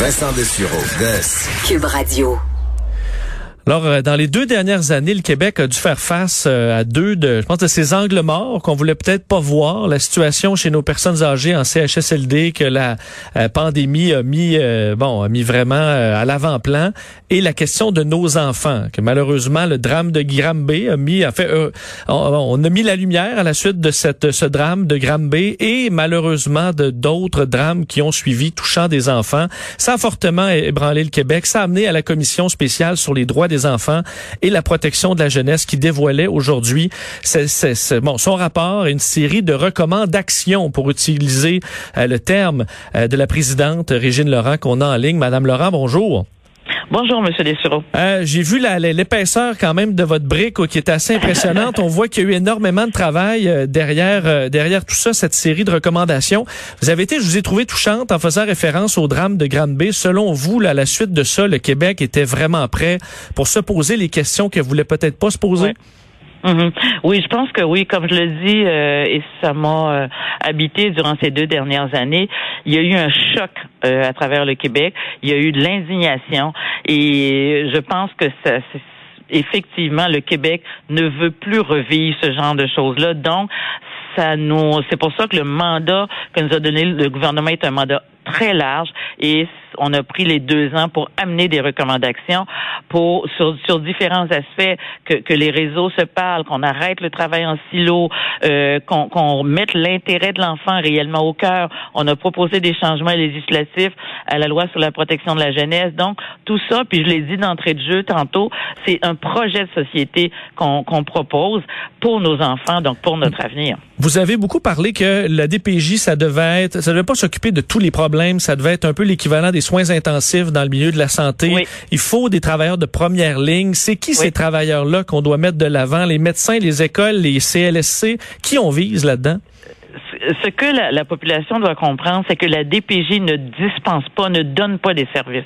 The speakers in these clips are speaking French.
Vincent Dessureau, Cube Radio. Alors, euh, dans les deux dernières années, le Québec a dû faire face euh, à deux de, je pense, de ces angles morts qu'on voulait peut-être pas voir. La situation chez nos personnes âgées en CHSLD que la euh, pandémie a mis, bon, a mis vraiment à l'avant-plan, et la question de nos enfants, que malheureusement le drame de Granby a mis, a fait, on, a mis la lumière à la suite de cette, ce drame de Granby et malheureusement de d'autres drames qui ont suivi touchant des enfants. Ça a fortement ébranlé le Québec. Ça a amené à la commission spéciale sur les droits des enfants et la protection de la jeunesse qui dévoilait aujourd'hui bon, son rapport et une série de recommandations pour utiliser euh, le terme euh, de la présidente Régine Laurent qu'on a en ligne. Madame Laurent, bonjour. Bonjour, Monsieur Dessureau. Euh, J'ai vu l'épaisseur quand même de votre brique qui est assez impressionnante. On voit qu'il y a eu énormément de travail euh, derrière euh, derrière tout ça, cette série de recommandations. Vous avez été, je vous ai trouvé touchante en faisant référence au drame de Grande-Bay. Selon vous, là, à la suite de ça, le Québec était vraiment prêt pour se poser les questions qu'elle voulait peut-être pas se poser? Mhm. Oui, je pense que oui, comme je le dis, euh, et ça m'a euh, habité durant ces deux dernières années, il y a eu un choc euh, à travers le Québec, il y a eu de l'indignation, et je pense que ça, effectivement, le Québec ne veut plus revivre ce genre de choses-là. Donc, ça nous, c'est pour ça que le mandat que nous a donné le gouvernement est un mandat très large et on a pris les deux ans pour amener des recommandations pour sur, sur différents aspects que, que les réseaux se parlent, qu'on arrête le travail en silo, euh, qu'on qu'on mette l'intérêt de l'enfant réellement au cœur. On a proposé des changements législatifs à la loi sur la protection de la jeunesse. Donc tout ça, puis je l'ai dit d'entrée de jeu tantôt, c'est un projet de société qu'on qu'on propose pour nos enfants, donc pour notre avenir. Vous avez beaucoup parlé que la DPJ, ça devait être, ça devait pas s'occuper de tous les problèmes, ça devait être un peu l'équivalent des soins intensifs dans le milieu de la santé. Il faut des travailleurs de première ligne. C'est qui ces travailleurs-là qu'on doit mettre de l'avant? Les médecins, les écoles, les CLSC? Qui on vise là-dedans? Ce que la, population doit comprendre, c'est que la DPJ ne dispense pas, ne donne pas des services.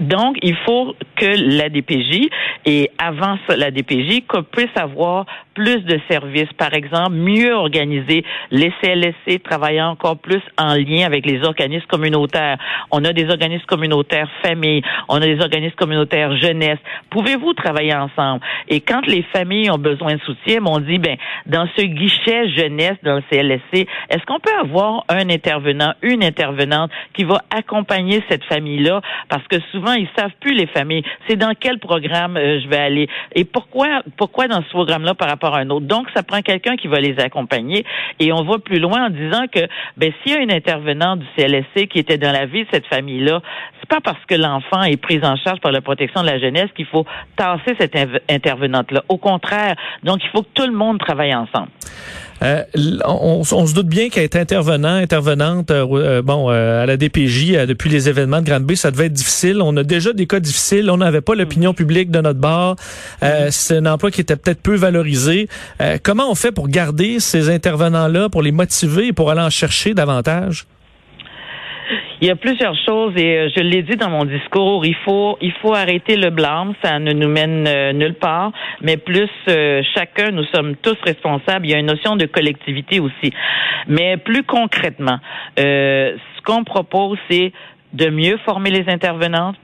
Donc, il faut que la DPJ, et avant la DPJ, qu'on puisse avoir plus de services. Par exemple, mieux organiser les CLSC, travailler encore plus en lien avec les organismes communautaires. On a des organismes communautaires famille, on a des organismes communautaires jeunesse. Pouvez-vous travailler ensemble? Et quand les familles ont besoin de soutien, on dit, ben, dans ce guichet jeunesse dans le CLSC, est-ce qu'on peut avoir un intervenant, une intervenante qui va accompagner cette famille-là? Parce que souvent, ils savent plus les familles. C'est dans quel programme euh, je vais aller? Et pourquoi, pourquoi dans ce programme-là par rapport à un autre? Donc, ça prend quelqu'un qui va les accompagner. Et on va plus loin en disant que, ben, s'il y a une intervenante du CLSC qui était dans la vie de cette famille-là, c'est pas parce que l'enfant est pris en charge par la protection de la jeunesse qu'il faut tasser cette intervenante-là. Au contraire, donc il faut que tout le monde travaille ensemble. Euh, on, se doute bien qu'être intervenant, intervenante, euh, euh, bon, à la DPJ depuis les événements de Grande-Bay, ça devait être difficile. On a déjà des cas difficiles. On n'avait pas l'opinion publique de notre bord. Mm-hmm. C'est un emploi qui était peut-être peu valorisé. comment on fait pour garder ces intervenants-là, pour les motiver et pour aller en chercher davantage? Il y a plusieurs choses et euh, je l'ai dit dans mon discours, il faut il faut arrêter le blâme, ça ne nous mène euh, nulle part, mais plus euh, chacun, nous sommes tous responsables. Il y a une notion de collectivité aussi. Mais plus concrètement, ce qu'on propose, c'est de mieux former les intervenantes,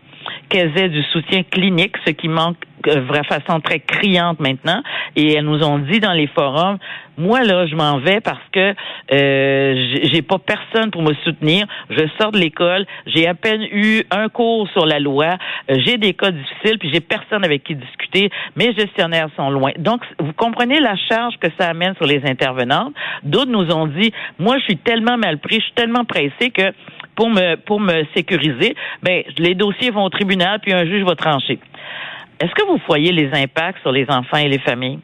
qu'elles aient du soutien clinique, ce qui manque de façon très criante maintenant. Et elles nous ont dit dans les forums, moi là, je m'en vais parce que euh, j'ai pas personne pour me soutenir. Je sors de l'école, j'ai à peine eu un cours sur la loi, euh, j'ai des cas difficiles, puis j'ai personne avec qui discuter. Mes gestionnaires sont loin. Donc, vous comprenez la charge que ça amène sur les intervenantes. D'autres nous ont dit, moi, je suis tellement mal pris, je suis tellement pressé que pour me pour me sécuriser, ben les dossiers vont au tribunal puis un juge va trancher. Est-ce que vous voyez les impacts sur les enfants et les familles?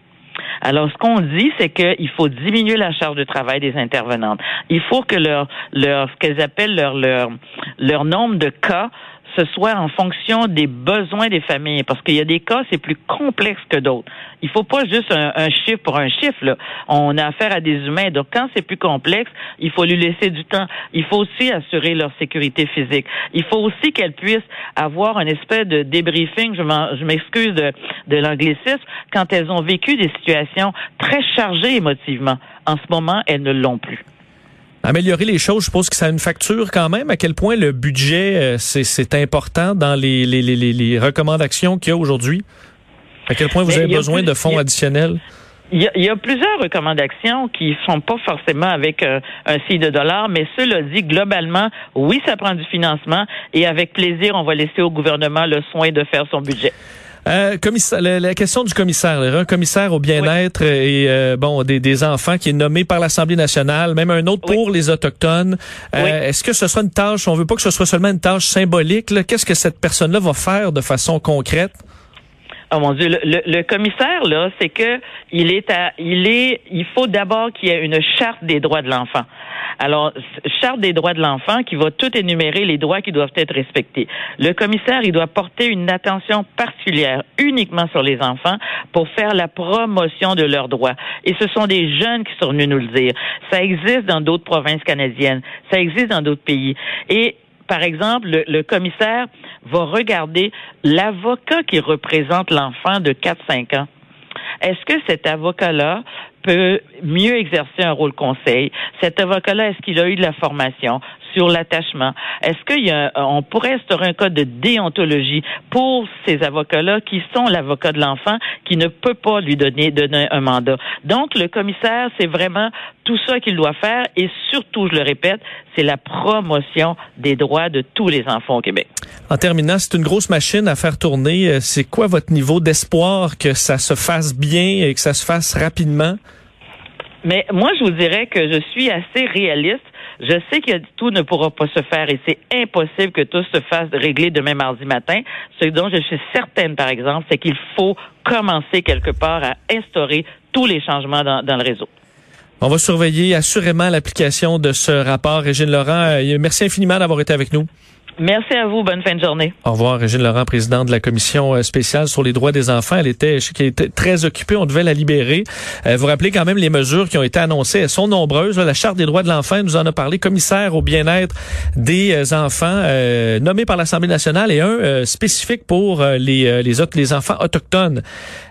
Alors, ce qu'on dit, c'est qu'il faut diminuer la charge de travail des intervenantes. Il faut que leur, leur ce qu'elles appellent leur, leur, leur nombre de cas ce soit en fonction des besoins des familles, parce qu'il y a des cas, c'est plus complexe que d'autres. Il faut pas juste un, chiffre pour un chiffre. Là. On a affaire à des humains, donc quand c'est plus complexe, il faut lui laisser du temps. Il faut aussi assurer leur sécurité physique. Il faut aussi qu'elles puissent avoir un espèce de débriefing, je m'excuse de, de l'anglicisme, quand elles ont vécu des situations très chargées émotivement. En ce moment, elles ne l'ont plus. Améliorer les choses, je suppose que ça a une facture quand même. À quel point le budget, c'est important dans les, les, les, les recommandations qu'il y a aujourd'hui? À quel point vous avez besoin de fonds additionnels? Il y, a, plusieurs recommandations qui sont pas forcément avec un signe de dollar, mais cela dit, globalement, oui, ça prend du financement et avec plaisir, on va laisser au gouvernement le soin de faire son budget. Euh, commissaire, la, question du commissaire, un commissaire au bien-être et euh, bon des, des, enfants qui est nommé par l'Assemblée nationale, même un autre pour les autochtones. Euh, Est-ce que ce soit une tâche On veut pas que ce soit seulement une tâche symbolique. Qu'est-ce que cette personne-là va faire de façon concrète? Oh mon Dieu, le, commissaire là, c'est que il est à, il est, il faut d'abord qu'il y ait une charte des droits de l'enfant. Alors, charte des droits de l'enfant qui va tout énumérer les droits qui doivent être respectés. Le commissaire, il doit porter une attention particulière uniquement sur les enfants pour faire la promotion de leurs droits. Et ce sont des jeunes qui sont venus nous le dire. Ça existe dans d'autres provinces canadiennes. Ça existe dans d'autres pays. Et par exemple, le, commissaire va regarder l'avocat qui représente l'enfant de 4-5 ans. Est-ce que cet avocat-là peut mieux exercer un rôle conseil? Cet avocat-là, est-ce qu'il a eu de la formation? Sur l'attachement. Est-ce qu'on pourrait instaurer un code de déontologie pour ces avocats-là qui sont l'avocat de l'enfant qui ne peut pas lui donner, donner un mandat? Donc, le commissaire, c'est vraiment tout ça qu'il doit faire et surtout, je le répète, c'est la promotion des droits de tous les enfants au Québec. En terminant, c'est une grosse machine à faire tourner. Euh, c'est quoi votre niveau d'espoir que ça se fasse bien et que ça se fasse rapidement? Mais moi, je vous dirais que je suis assez réaliste. Je sais que tout ne pourra pas se faire et c'est impossible que tout se fasse régler demain mardi matin. Ce dont je suis certaine, par exemple, c'est qu'il faut commencer quelque part à instaurer tous les changements dans, le réseau. On va surveiller assurément l'application de ce rapport. Régine Laurent, euh, merci infiniment d'avoir été avec nous. Merci à vous. Bonne fin de journée. Au revoir, Régine Laurent, présidente de la commission euh, spéciale sur les droits des enfants. Elle était, je sais qu'elle était très occupée. On devait la libérer. Euh, vous rappelez quand même les mesures qui ont été annoncées. Elles sont nombreuses. La Charte des droits de l'enfant nous en a parlé. Commissaire au bien-être des euh, enfants, nommé par l'Assemblée nationale et un spécifique pour les, les, autres, les enfants autochtones.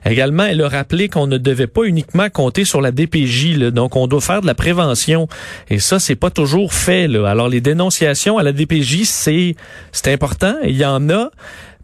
Également, elle a rappelé qu'on ne devait pas uniquement compter sur la DPJ. Là, donc, on doit faire de la prévention. Et ça, c'est pas toujours fait. Là. Alors, les dénonciations à la DPJ, c'est c'est important. Il y en a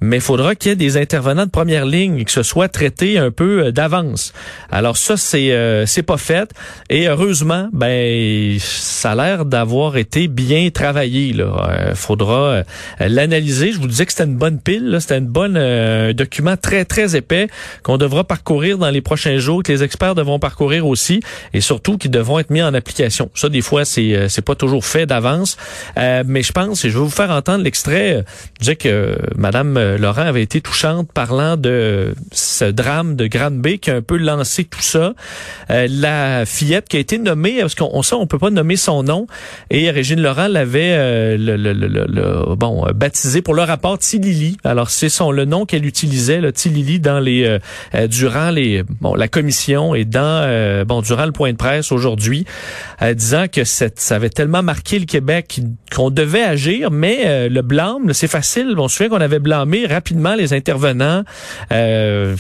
mais il faudra qu'il y ait des intervenants de première ligne que ce soit traité un peu euh, d'avance. Alors ça c'est euh, c'est pas fait et heureusement ben ça a l'air d'avoir été bien travaillé là. Euh, faudra l'analyser. Je vous disais que c'était une bonne pile, c'était une bonne document très très épais qu'on devra parcourir dans les prochains jours, que les experts devront parcourir aussi et surtout qui devront être mis en application. Ça des fois c'est c'est pas toujours fait d'avance, mais je pense et je vais vous faire entendre l'extrait. Je disais que Madame Laurent avait été touchante parlant de ce drame de Grande Bay qui a un peu lancé tout ça. Euh, la fillette qui a été nommée, parce qu'on sait on peut pas nommer son nom, et Régine Laurent l'avait euh, le, le, le, bon baptisé pour le rapport Tilili. Alors c'est son le nom qu'elle utilisait, le Tilili, dans les euh, durant les bon la commission et dans bon durant le point de presse aujourd'hui, disant que cette, ça avait tellement marqué le Québec qu'on devait agir, mais le blâme, c'est facile. On se souvient qu'on avait blâmé rapidement les intervenants. Euh,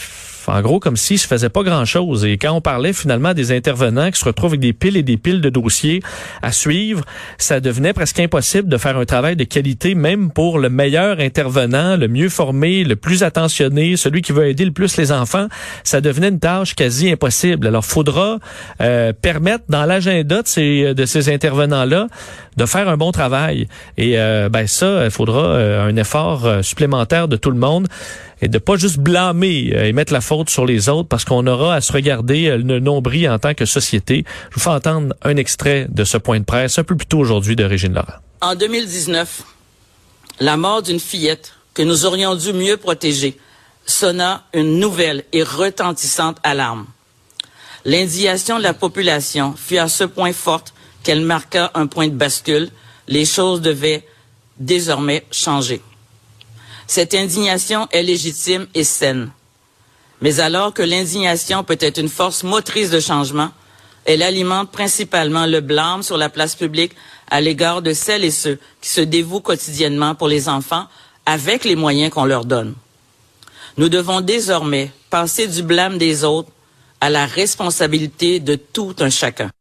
en gros, comme si se faisait pas grand-chose. Et quand on parlait finalement des intervenants qui se retrouvent avec des piles et des piles de dossiers à suivre, ça devenait presque impossible de faire un travail de qualité, même pour le meilleur intervenant, le mieux formé, le plus attentionné, celui qui veut aider le plus les enfants. Ça devenait une tâche quasi impossible. Alors, faudra euh, permettre dans l'agenda de ces, de ces intervenants-là de faire un bon travail. Et euh, ben ça, il faudra euh, un effort euh, supplémentaire de tout le monde et de pas juste blâmer et mettre la faute sur les autres parce qu'on aura à se regarder le nombril en tant que société. Je vous fais entendre un extrait de ce point de presse un peu plus tôt aujourd'hui de Régine Laurent. En 2019, la mort d'une fillette que nous aurions dû mieux protéger sonna une nouvelle et retentissante alarme. L'indignation de la population fut à ce point forte qu'elle marqua un point de bascule. Les choses devaient désormais changer. Cette indignation est légitime et saine. Mais alors que l'indignation peut être une force motrice de changement, elle alimente principalement le blâme sur la place publique à l'égard de celles et ceux qui se dévouent quotidiennement pour les enfants avec les moyens qu'on leur donne. Nous devons désormais passer du blâme des autres à la responsabilité de tout un chacun.